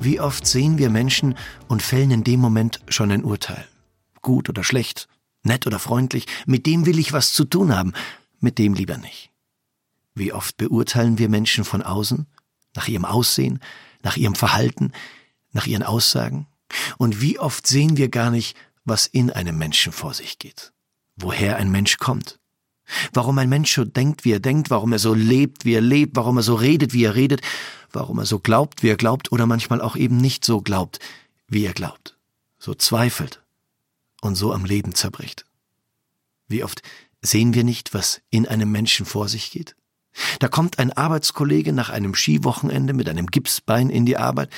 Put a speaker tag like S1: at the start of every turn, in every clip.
S1: wie oft sehen wir Menschen und fällen in dem Moment schon ein Urteil? Gut oder schlecht, nett oder freundlich, mit dem will ich was zu tun haben, mit dem lieber nicht. Wie oft beurteilen wir Menschen von außen, nach ihrem Aussehen, nach ihrem Verhalten, nach ihren Aussagen? Und wie oft sehen wir gar nicht, was in einem Menschen vor sich geht? Woher ein Mensch kommt? Warum ein Mensch so denkt, wie er denkt, warum er so lebt, wie er lebt, warum er so redet, wie er redet, warum er so glaubt, wie er glaubt oder manchmal auch eben nicht so glaubt, wie er glaubt, so zweifelt und so am Leben zerbricht. Wie oft sehen wir nicht, was in einem Menschen vor sich geht? Da kommt ein Arbeitskollege nach einem Skiwochenende mit einem Gipsbein in die Arbeit.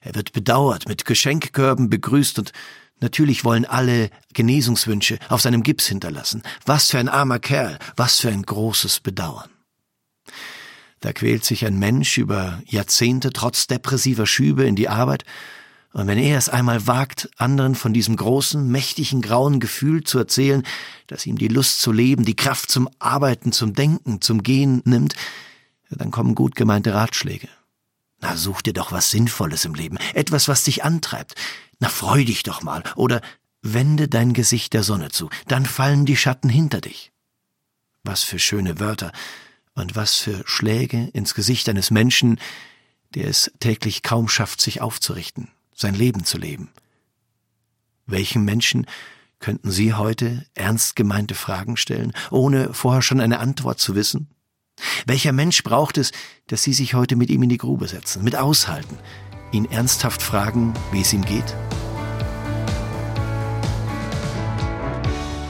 S1: Er wird bedauert, mit Geschenkkörben begrüßt und natürlich wollen alle Genesungswünsche auf seinem Gips hinterlassen. Was für ein armer Kerl, was für ein großes Bedauern. Da quält sich ein Mensch über Jahrzehnte trotz depressiver Schübe in die Arbeit, und wenn er es einmal wagt, anderen von diesem großen, mächtigen, grauen Gefühl zu erzählen, das ihm die Lust zu leben, die Kraft zum Arbeiten, zum Denken, zum Gehen nimmt, dann kommen gut gemeinte Ratschläge. Na, such dir doch was Sinnvolles im Leben, etwas, was dich antreibt. Na, freu dich doch mal, oder wende dein Gesicht der Sonne zu, dann fallen die Schatten hinter dich. Was für schöne Wörter, und was für Schläge ins Gesicht eines Menschen, der es täglich kaum schafft, sich aufzurichten, sein Leben zu leben. Welchen Menschen könnten Sie heute ernst gemeinte Fragen stellen, ohne vorher schon eine Antwort zu wissen? Welcher Mensch braucht es, dass Sie sich heute mit ihm in die Grube setzen, mit aushalten, ihn ernsthaft fragen, wie es ihm geht?